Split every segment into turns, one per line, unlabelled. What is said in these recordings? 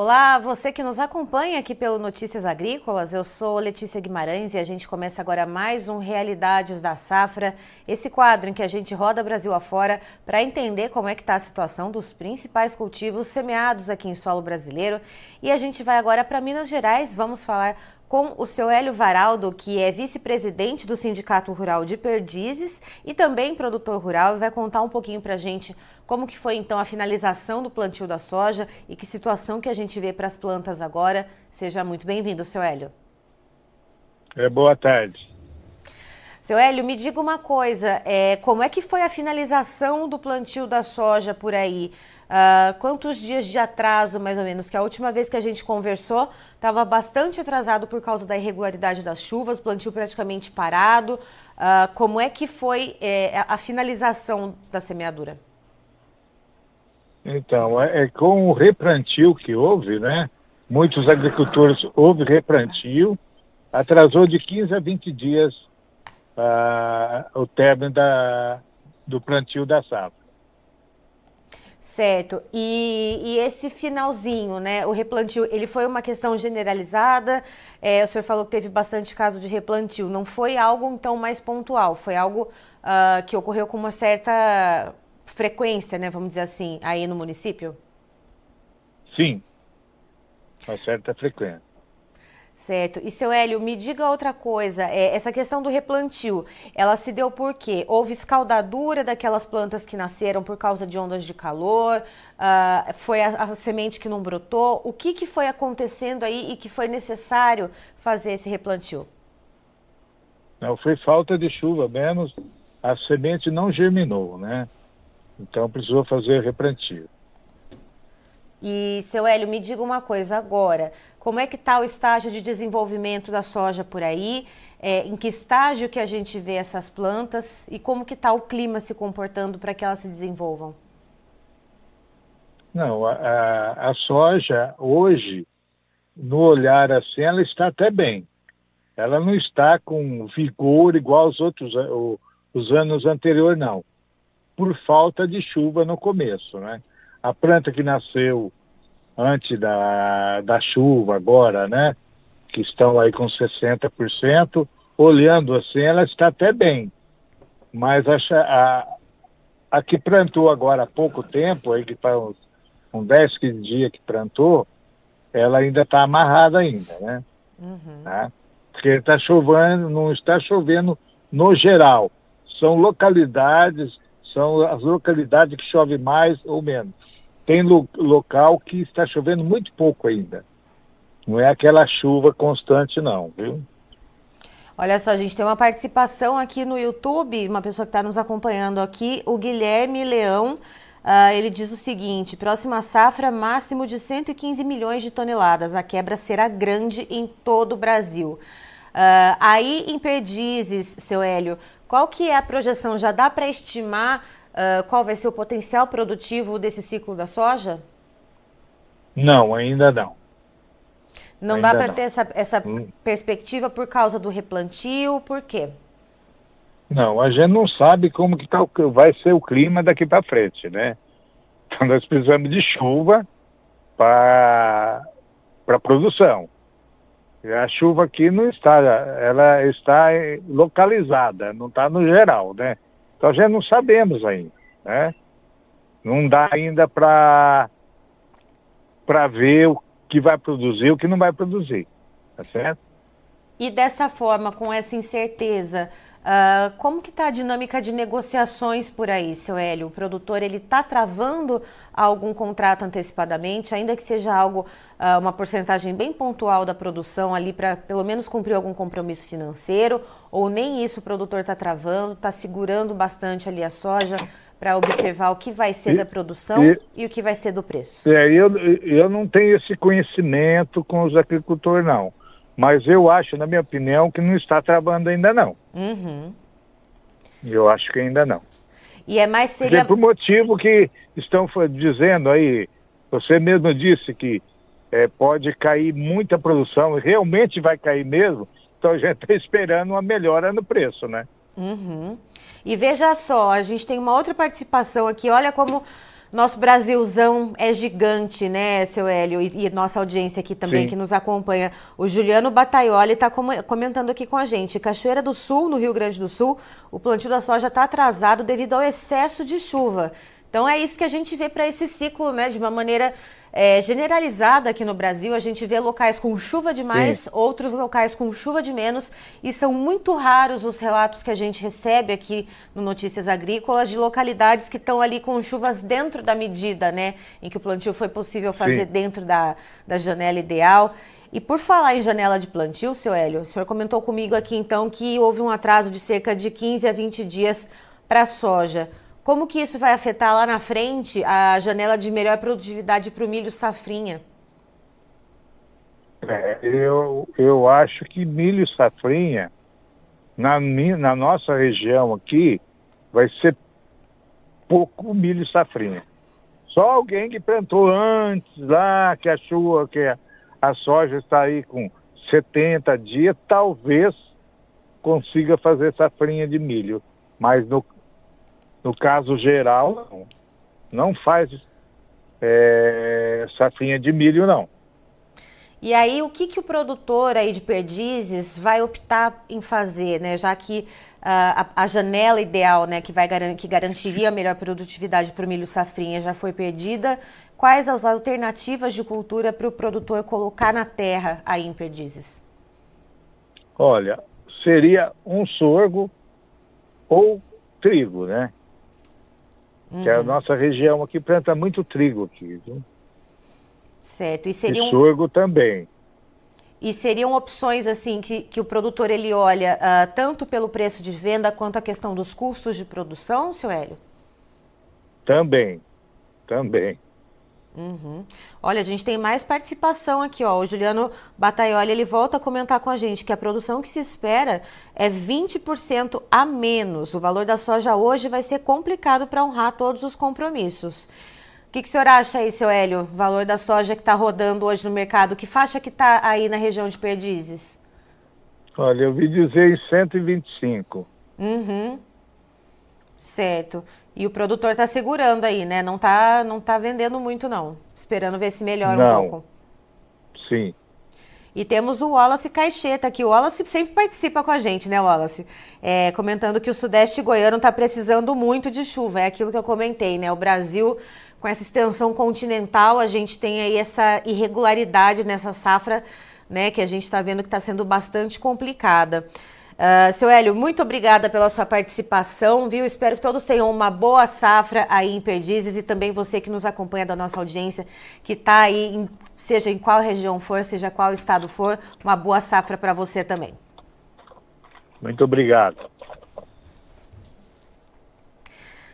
Olá, você que nos acompanha aqui pelo Notícias Agrícolas, eu sou Letícia Guimarães e a gente começa agora mais um Realidades da Safra, esse quadro em que a gente roda Brasil afora para entender como é que está a situação dos principais cultivos semeados aqui em solo brasileiro. E a gente vai agora para Minas Gerais, vamos falar com o seu Hélio Varaldo, que é vice-presidente do Sindicato Rural de Perdizes e também produtor rural, e vai contar um pouquinho para a gente como que foi então a finalização do plantio da soja e que situação que a gente vê para as plantas agora. Seja muito bem-vindo, seu Hélio.
É, boa tarde.
Seu Hélio, me diga uma coisa, é, como é que foi a finalização do plantio da soja por aí? Uh, quantos dias de atraso, mais ou menos? Que a última vez que a gente conversou estava bastante atrasado por causa da irregularidade das chuvas, plantio praticamente parado. Uh, como é que foi é, a finalização da semeadura?
Então, é, é, com o replantio que houve, né? Muitos agricultores houve replantio, atrasou de 15 a 20 dias uh, o término da, do plantio da safra.
Certo. E, e, esse finalzinho, né? O replantio, ele foi uma questão generalizada. É, o senhor falou que teve bastante caso de replantio. Não foi algo então mais pontual, foi algo uh, que ocorreu com uma certa frequência, né? Vamos dizer assim, aí no município?
Sim, uma certa frequência.
Certo. E seu Hélio, me diga outra coisa. É, essa questão do replantio, ela se deu por quê? Houve escaldadura daquelas plantas que nasceram por causa de ondas de calor? Uh, foi a, a, semente que não brotou? O que, que foi acontecendo aí e que foi necessário fazer esse replantio?
Não, foi falta de chuva, menos a semente não germinou, né? Então precisou fazer replantio.
E, seu Hélio, me diga uma coisa agora. Como é que está o estágio de desenvolvimento da soja por aí? É, em que estágio que a gente vê essas plantas e como que está o clima se comportando para que elas se desenvolvam?
Não, a, a, a, soja hoje, no olhar assim, ela está até bem. Ela não está com vigor igual aos outros os anos anteriores, não. Por falta de chuva no começo, né? A planta que nasceu antes da, da chuva agora, né? Que estão aí com 60%, olhando assim, ela está até bem. Mas a, a, a que plantou agora há pouco tempo, aí que faz uns, uns 10, 15 dias que plantou, ela ainda está amarrada ainda, né? Uhum. Tá? Porque está chovendo, não está chovendo no geral. São localidades, são as localidades que chove mais ou menos tem lo local que está chovendo muito pouco ainda. Não é aquela chuva constante, não, viu?
Olha só, a gente tem uma participação aqui no YouTube, uma pessoa que está nos acompanhando aqui, o Guilherme Leão. Uh, ele diz o seguinte: próxima safra, máximo de 115 milhões de toneladas. A quebra será grande em todo o Brasil. Uh, aí em Perdizes, seu Hélio, qual que é a projeção? Já dá para estimar uh, qual vai ser o potencial produtivo desse ciclo da soja?
Não, ainda não.
Não ainda dá para ter essa, essa hum. perspectiva por causa do replantio, por quê?
Não, a gente não sabe como que tá, vai ser o clima daqui para frente, né? Então nós precisamos de chuva para para produção. A chuva aqui não está, ela está localizada, não está no geral, né? Então, já não sabemos ainda, né? Não dá ainda para para ver o que vai produzir o que não vai produzir, tá certo?
E dessa forma, com essa incerteza, uh, como que está a dinâmica de negociações por aí, seu Hélio? O produtor, ele está travando algum contrato antecipadamente, ainda que seja algo, uh, uma porcentagem bem pontual da produção ali para pelo menos cumprir algum compromisso financeiro, ou nem isso o produtor está travando, está segurando bastante ali a soja para observar o que vai ser e, da produção e, e, o que vai ser do preço?
É, eu, eu não tenho esse conhecimento com os agricultores, não. Mas eu acho, na minha opinião, que não está travando ainda não. Uhum. Eu acho que ainda não.
E é mais seria...
Por motivo que estão dizendo aí, você mesmo disse que é, pode cair muita produção, realmente vai cair mesmo, então a gente está esperando uma melhora no preço, né?
Uhum. E veja só, a gente tem uma outra participação aqui. Olha como Nosso Brasilzão é gigante, né, seu Hélio? E, e nossa audiência aqui também Sim. que nos acompanha. O Juliano Bataioli está comentando aqui com a gente. Cachoeira do Sul, no Rio Grande do Sul, o plantio da soja está atrasado devido ao excesso de chuva. Então é isso que a gente vê para esse ciclo, né, de uma maneira é, generalizada aqui no Brasil. A gente vê locais com chuva demais, Sim. outros locais com chuva de menos, e são muito raros os relatos que a gente recebe aqui no Notícias Agrícolas de localidades que estão ali com chuvas dentro da medida, né? Em que o plantio foi possível fazer Sim. dentro da, da janela ideal. E por falar em janela de plantio, seu Hélio, o senhor comentou comigo aqui então que houve um atraso de cerca de 15 a 20 dias para a soja. Como que isso vai afetar lá na frente a janela de melhor produtividade para o milho safrinha?
É, eu, eu acho que milho safrinha, na, na nossa região aqui, vai ser pouco milho safrinha. Só alguém que plantou antes lá, que achou que a, a soja está aí com 70 dias, talvez consiga fazer safrinha de milho. Mas no, no caso geral, não, não faz é, safrinha de milho, não.
E aí, o que, que o produtor aí de perdizes vai optar em fazer, né? Já que uh, a, a, janela ideal, né, que, vai, que garantiria a melhor produtividade para o milho safrinha já foi perdida, quais as alternativas de cultura para o produtor colocar na terra aí em perdizes?
Olha, seria um sorgo ou trigo, né? Uhum. Que é a nossa região aqui planta muito trigo aqui, viu?
Certo. E, seriam...
e sorgo também.
E seriam opções assim que, que o produtor ele olha uh, tanto pelo preço de venda quanto a questão dos custos de produção, seu Hélio?
Também, também.
Uhum. Olha, a gente tem mais participação aqui, ó. O Juliano Bataioli, ele volta a comentar com a gente que a produção que se espera é 20% a menos. O valor da soja hoje vai ser complicado para honrar todos os compromissos. O que, que o senhor acha aí, seu Hélio? O valor da soja que está rodando hoje no mercado, que faixa que está aí na região de Perdizes?
Olha, eu vi dizer em 125.
Uhum. Certo. E o produtor está segurando aí, né? Não está não tá vendendo muito, não. Esperando ver se melhora não. um pouco.
Sim.
E temos o Wallace Caixeta aqui. O Wallace sempre participa com a gente, né, Wallace? É, comentando que o Sudeste goiano está precisando muito de chuva. É aquilo que eu comentei, né? O Brasil, com essa extensão continental, a gente tem aí essa irregularidade nessa safra, né? Que a gente está vendo que está sendo bastante complicada. Uh, seu Hélio, muito obrigada pela sua participação, viu? Espero que todos tenham uma boa safra aí em Perdizes e também você que nos acompanha da nossa audiência, que está aí, em, seja em qual região for, seja qual estado for, uma boa safra para você também.
Muito obrigado.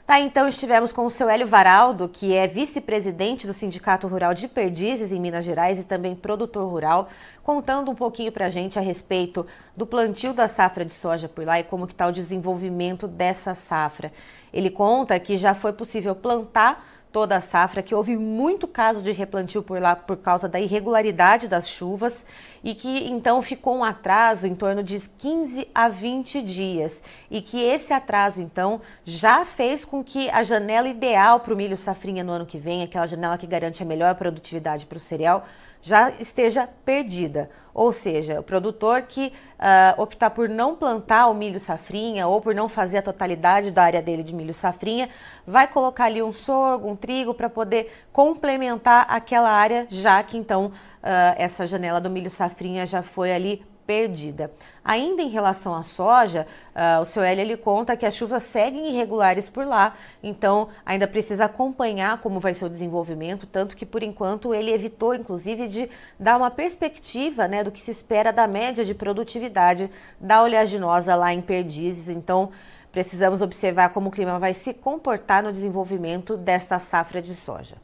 Tá, então estivemos com o seu Hélio Varaldo, que é vice-presidente do Sindicato Rural de Perdizes, em Minas Gerais, e também produtor rural, contando um pouquinho para a gente a respeito do plantio da safra de soja por lá e como que está o desenvolvimento dessa safra. Ele conta que já foi possível plantar toda a safra, que houve muito caso de replantio por lá por causa da irregularidade das chuvas e que então ficou um atraso em torno de 15 a 20 dias. E que esse atraso então já fez com que a janela ideal para o milho safrinha no ano que vem, aquela janela que garante a melhor produtividade para o cereal, já esteja perdida. Ou seja, o produtor que uh, optar por não plantar o milho safrinha ou por não fazer a totalidade da área dele de milho safrinha, vai colocar ali um sorgo, um trigo para poder complementar aquela área, já que então uh, essa janela do milho safrinha já foi ali perdida. Ainda em relação à soja, uh, o seu Hélio ele conta que as chuvas seguem irregulares por lá, então ainda precisa acompanhar como vai ser o desenvolvimento, tanto que por enquanto ele evitou inclusive de dar uma perspectiva né, do que se espera da média de produtividade da oleaginosa lá em Perdizes, então precisamos observar como o clima vai se comportar no desenvolvimento desta safra de soja.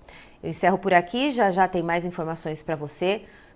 Eu encerro por aqui, já já tem mais informações para você.